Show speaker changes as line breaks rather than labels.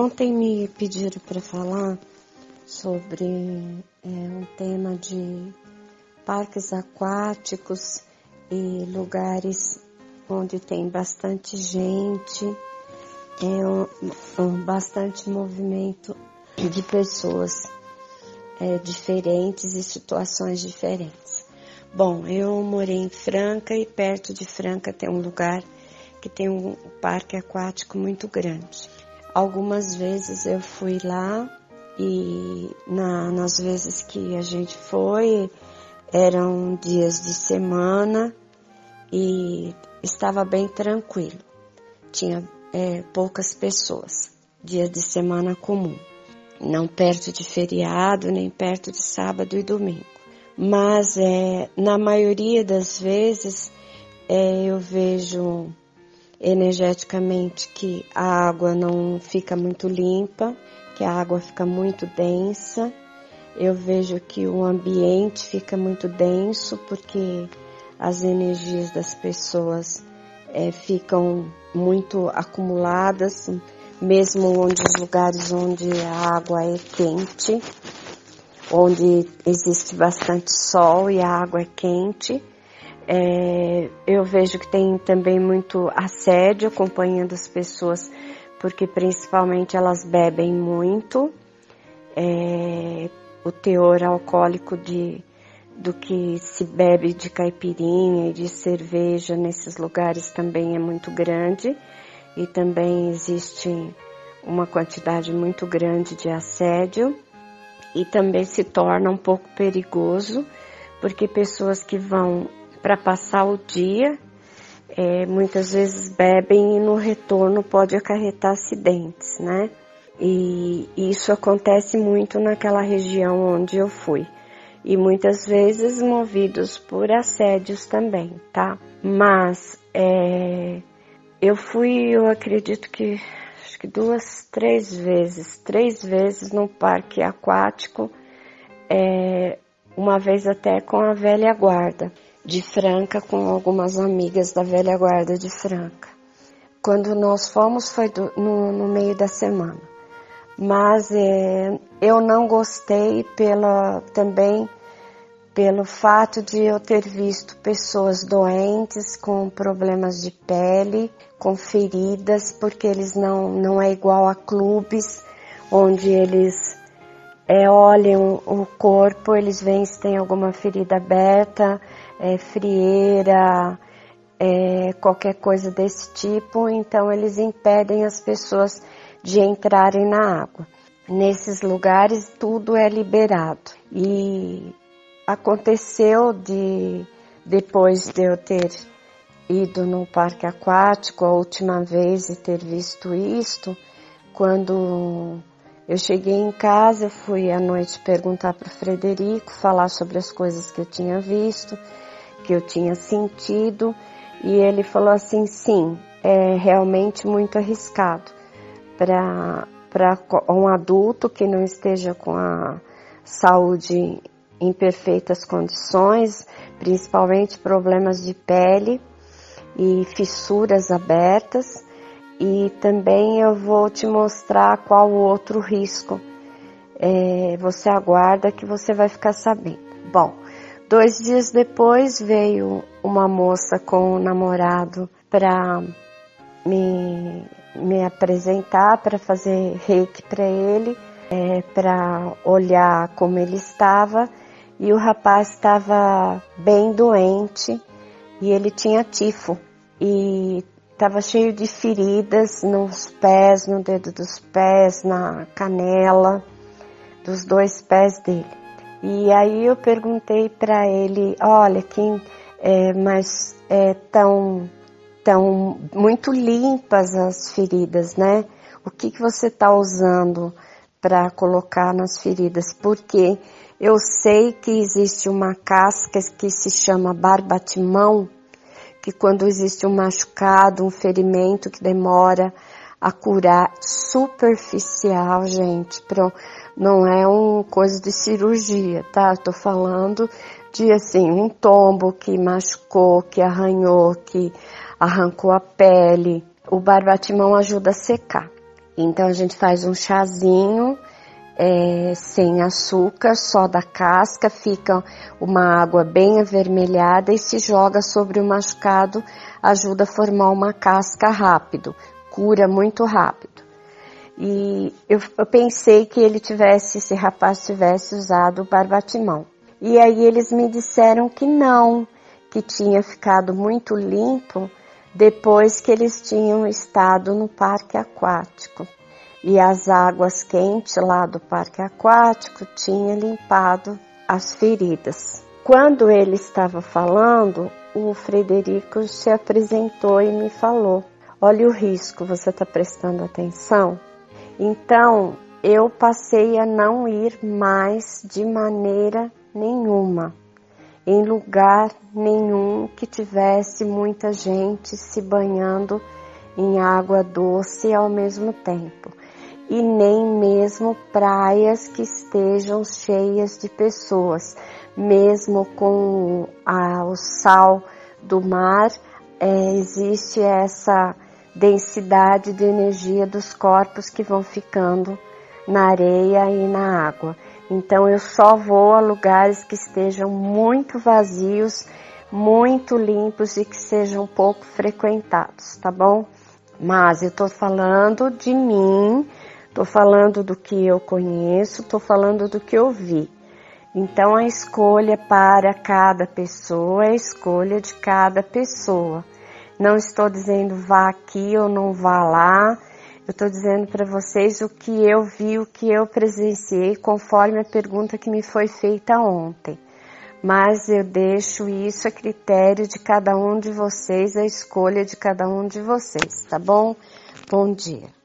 ontem me pediram para falar sobre é, um tema de parques aquáticos e lugares onde tem bastante gente, é um, um bastante movimento de pessoas é, diferentes e situações diferentes. Bom, eu morei em Franca e perto de Franca tem um lugar que tem um parque aquático muito grande. Algumas vezes eu fui lá e na, nas vezes que a gente foi eram dias de semana e estava bem tranquilo. Tinha é, poucas pessoas, dia de semana comum, não perto de feriado nem perto de sábado e domingo. Mas é, na maioria das vezes é, eu vejo energeticamente que a água não fica muito limpa, que a água fica muito densa. Eu vejo que o ambiente fica muito denso porque as energias das pessoas é, ficam muito acumuladas, mesmo onde os lugares onde a água é quente, onde existe bastante sol e a água é quente. É, eu vejo que tem também muito assédio acompanhando as pessoas, porque principalmente elas bebem muito. É, o teor alcoólico de, do que se bebe de caipirinha e de cerveja nesses lugares também é muito grande e também existe uma quantidade muito grande de assédio e também se torna um pouco perigoso porque pessoas que vão para passar o dia, é, muitas vezes bebem e no retorno pode acarretar acidentes, né? E isso acontece muito naquela região onde eu fui. E muitas vezes movidos por assédios também, tá? Mas é, eu fui, eu acredito que acho que duas, três vezes, três vezes no parque aquático, é, uma vez até com a velha guarda de Franca com algumas amigas da velha guarda de Franca. Quando nós fomos foi do, no, no, meio da semana, mas é, eu não gostei pela também pelo fato de eu ter visto pessoas doentes com problemas de pele, com feridas, porque eles não não é igual a clubes onde eles é, o corpo, eles veem se tem alguma ferida aberta, é, frieira, é, qualquer coisa desse tipo, então eles impedem as pessoas de entrarem na água. Nesses lugares tudo é liberado e aconteceu de depois de eu ter ido no parque aquático a última vez e ter visto isto, quando eu cheguei em casa, fui à noite perguntar para o Frederico, falar sobre as coisas que eu tinha visto que eu tinha sentido e ele falou assim, sim, é realmente muito arriscado para um adulto que não esteja com a saúde em perfeitas condições, principalmente problemas de pele e fissuras abertas. E também eu vou te mostrar qual o outro risco. É, você aguarda que você vai ficar sabendo. Bom, Dois dias depois veio uma moça com um namorado para me, me apresentar, para fazer reiki para ele, é, para olhar como ele estava. E o rapaz estava bem doente e ele tinha tifo e estava cheio de feridas nos pés, no dedo dos pés, na canela, dos dois pés dele. E aí eu perguntei para ele, olha, quem é, mas é tão, tão muito limpas as feridas, né? O que, que você está usando para colocar nas feridas? Porque eu sei que existe uma casca que se chama barbatimão, que quando existe um machucado, um ferimento que demora a curar, superficial, gente, pro, não é uma coisa de cirurgia, tá? Estou falando de assim, um tombo que machucou, que arranhou, que arrancou a pele. O barbatimão ajuda a secar. Então a gente faz um chazinho é, sem açúcar, só da casca, fica uma água bem avermelhada e se joga sobre o machucado, ajuda a formar uma casca rápido, cura muito rápido. E eu, eu pensei que ele tivesse, esse rapaz tivesse usado o barbatimão. E aí eles me disseram que não, que tinha ficado muito limpo depois que eles tinham estado no parque aquático e as águas quentes lá do parque aquático tinham limpado as feridas. Quando ele estava falando, o Frederico se apresentou e me falou: Olha o risco, você está prestando atenção? Então eu passei a não ir mais de maneira nenhuma, em lugar nenhum que tivesse muita gente se banhando em água doce ao mesmo tempo e nem mesmo praias que estejam cheias de pessoas, mesmo com a, o sal do mar, é, existe essa densidade de energia dos corpos que vão ficando na areia e na água. Então eu só vou a lugares que estejam muito vazios, muito limpos e que sejam pouco frequentados, tá bom? Mas eu tô falando de mim, Estou falando do que eu conheço, estou falando do que eu vi. Então a escolha para cada pessoa é a escolha de cada pessoa. Não estou dizendo vá aqui ou não vá lá. Eu estou dizendo para vocês o que eu vi, o que eu presenciei, conforme a pergunta que me foi feita ontem. Mas eu deixo isso a critério de cada um de vocês, a escolha de cada um de vocês, tá bom? Bom dia.